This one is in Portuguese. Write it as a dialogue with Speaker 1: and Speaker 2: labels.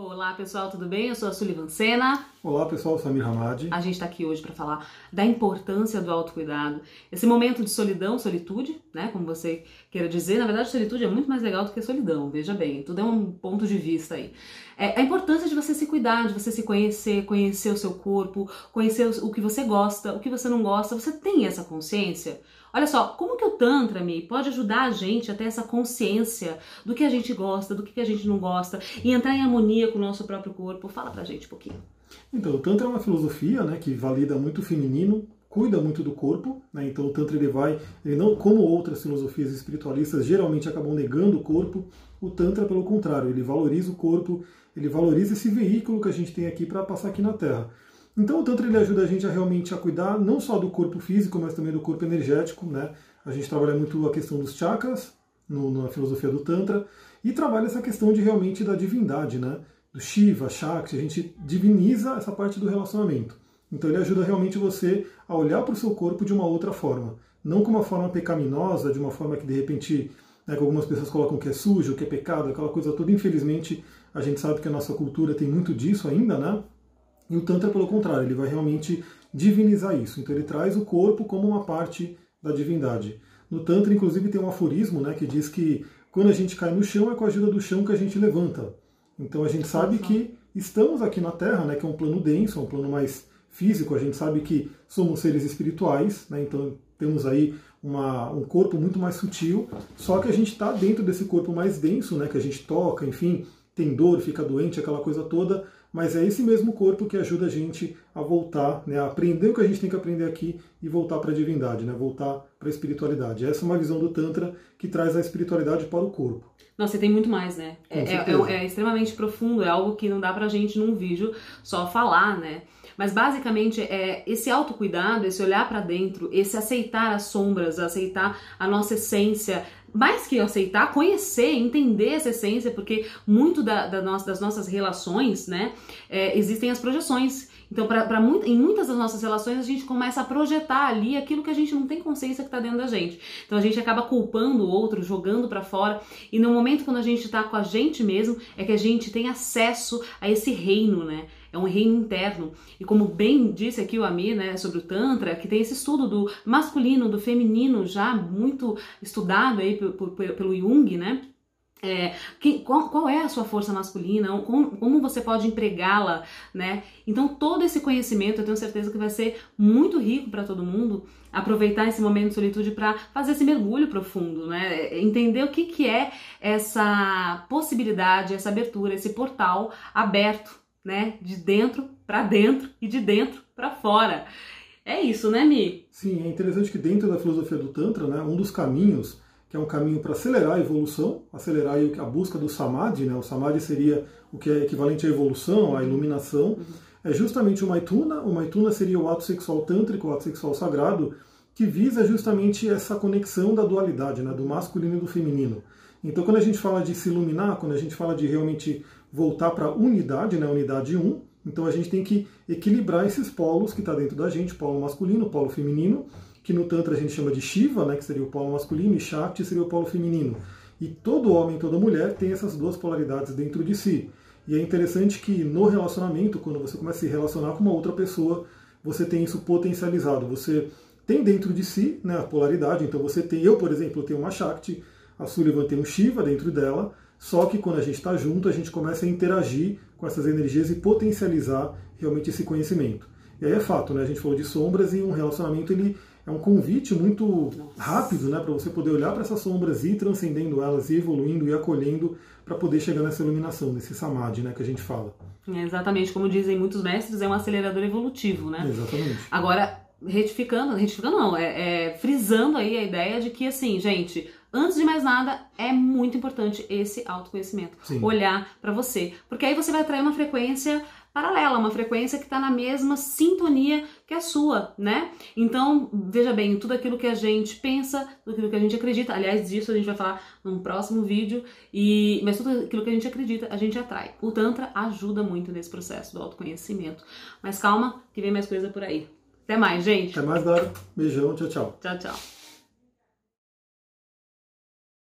Speaker 1: Olá pessoal, tudo bem? Eu sou a Sullivan Sena.
Speaker 2: Olá pessoal, Samir Hamad.
Speaker 1: A gente está aqui hoje para falar da importância do autocuidado. Esse momento de solidão, solitude, né? Como você queira dizer, na verdade, solitude é muito mais legal do que solidão, veja bem, tudo é um ponto de vista aí. É a importância de você se cuidar, de você se conhecer, conhecer o seu corpo, conhecer o que você gosta, o que você não gosta. Você tem essa consciência? Olha só, como que o Tantra me pode ajudar a gente a ter essa consciência do que a gente gosta, do que a gente não gosta e entrar em harmonia com o nosso próprio corpo? Fala pra gente um pouquinho.
Speaker 2: Então, o Tantra é uma filosofia né, que valida muito o feminino, cuida muito do corpo, né? então o Tantra ele vai, ele não, como outras filosofias espiritualistas geralmente acabam negando o corpo, o Tantra pelo contrário, ele valoriza o corpo, ele valoriza esse veículo que a gente tem aqui para passar aqui na Terra. Então o Tantra ele ajuda a gente a realmente a cuidar não só do corpo físico, mas também do corpo energético. Né? A gente trabalha muito a questão dos chakras no, na filosofia do Tantra e trabalha essa questão de realmente da divindade, né? do Shiva, Shakti, a gente diviniza essa parte do relacionamento. Então ele ajuda realmente você a olhar para o seu corpo de uma outra forma. Não como uma forma pecaminosa, de uma forma que de repente, né, que algumas pessoas colocam que é sujo, que é pecado, aquela coisa toda. Infelizmente, a gente sabe que a nossa cultura tem muito disso ainda, né? E o Tantra, pelo contrário, ele vai realmente divinizar isso. Então ele traz o corpo como uma parte da divindade. No Tantra, inclusive, tem um aforismo né, que diz que quando a gente cai no chão, é com a ajuda do chão que a gente levanta. Então a gente sabe que estamos aqui na Terra, né, que é um plano denso, é um plano mais físico, a gente sabe que somos seres espirituais, né, então temos aí uma, um corpo muito mais sutil, só que a gente está dentro desse corpo mais denso, né, que a gente toca, enfim, tem dor, fica doente, aquela coisa toda, mas é esse mesmo corpo que ajuda a gente a voltar, né, a aprender o que a gente tem que aprender aqui e voltar para a divindade, né, voltar para a espiritualidade. Essa é uma visão do Tantra que traz a espiritualidade para o corpo.
Speaker 1: Nossa, tem muito mais, né? É, é, é, é, extremamente profundo, é algo que não dá pra gente num vídeo só falar, né? Mas basicamente é esse autocuidado, esse olhar para dentro, esse aceitar as sombras, aceitar a nossa essência, mais que aceitar, conhecer, entender essa essência, porque muito da, da nossa, das nossas relações, né, é, existem as projeções. Então, pra, pra muito, em muitas das nossas relações, a gente começa a projetar ali aquilo que a gente não tem consciência que está dentro da gente. Então, a gente acaba culpando o outro, jogando para fora. E no momento quando a gente está com a gente mesmo, é que a gente tem acesso a esse reino, né? É um reino interno. E como bem disse aqui o Amir, né, sobre o Tantra, que tem esse estudo do masculino, do feminino já muito estudado aí pelo, Jung, né? É, que, qual, qual, é a sua força masculina, como, como você pode empregá-la, né? Então, todo esse conhecimento eu tenho certeza que vai ser muito rico para todo mundo aproveitar esse momento de solitude para fazer esse mergulho profundo, né? Entender o que, que é essa possibilidade, essa abertura, esse portal aberto né? De dentro para dentro e de dentro para fora. É isso, né, Mi?
Speaker 2: Sim, é interessante que dentro da filosofia do Tantra, né, um dos caminhos, que é um caminho para acelerar a evolução, acelerar a busca do Samadhi, né? O Samadhi seria o que é equivalente à evolução, à iluminação. Uhum. É justamente o Maituna. O Maituna seria o ato sexual tântrico, o ato sexual sagrado, que visa justamente essa conexão da dualidade, né, do masculino e do feminino. Então, quando a gente fala de se iluminar, quando a gente fala de realmente voltar para a unidade, né, unidade 1, então a gente tem que equilibrar esses polos que está dentro da gente, polo masculino, polo feminino, que no Tantra a gente chama de Shiva, né, que seria o polo masculino, e Shakti seria o polo feminino. E todo homem, toda mulher tem essas duas polaridades dentro de si. E é interessante que no relacionamento, quando você começa a se relacionar com uma outra pessoa, você tem isso potencializado. Você tem dentro de si né, a polaridade. Então você tem, eu, por exemplo, tenho uma Shakti, a Sullivan tem um Shiva dentro dela, só que quando a gente está junto, a gente começa a interagir com essas energias e potencializar realmente esse conhecimento. E aí é fato, né? A gente falou de sombras e um relacionamento ele é um convite muito Nossa. rápido, né, para você poder olhar para essas sombras e ir transcendendo elas, e evoluindo e acolhendo para poder chegar nessa iluminação, nesse samadhi, né, que a gente fala.
Speaker 1: É exatamente, como dizem muitos mestres, é um acelerador evolutivo, né?
Speaker 2: Exatamente.
Speaker 1: Agora, retificando, retificando não, é, é frisando aí a ideia de que assim, gente, Antes de mais nada, é muito importante esse autoconhecimento. Sim. Olhar para você. Porque aí você vai atrair uma frequência paralela, uma frequência que está na mesma sintonia que a sua, né? Então, veja bem, tudo aquilo que a gente pensa, tudo aquilo que a gente acredita, aliás, disso a gente vai falar num próximo vídeo, e mas tudo aquilo que a gente acredita, a gente atrai. O Tantra ajuda muito nesse processo do autoconhecimento. Mas calma, que vem mais coisa por aí. Até mais, gente.
Speaker 2: Até mais, Dara. Beijão, tchau, tchau.
Speaker 1: Tchau, tchau.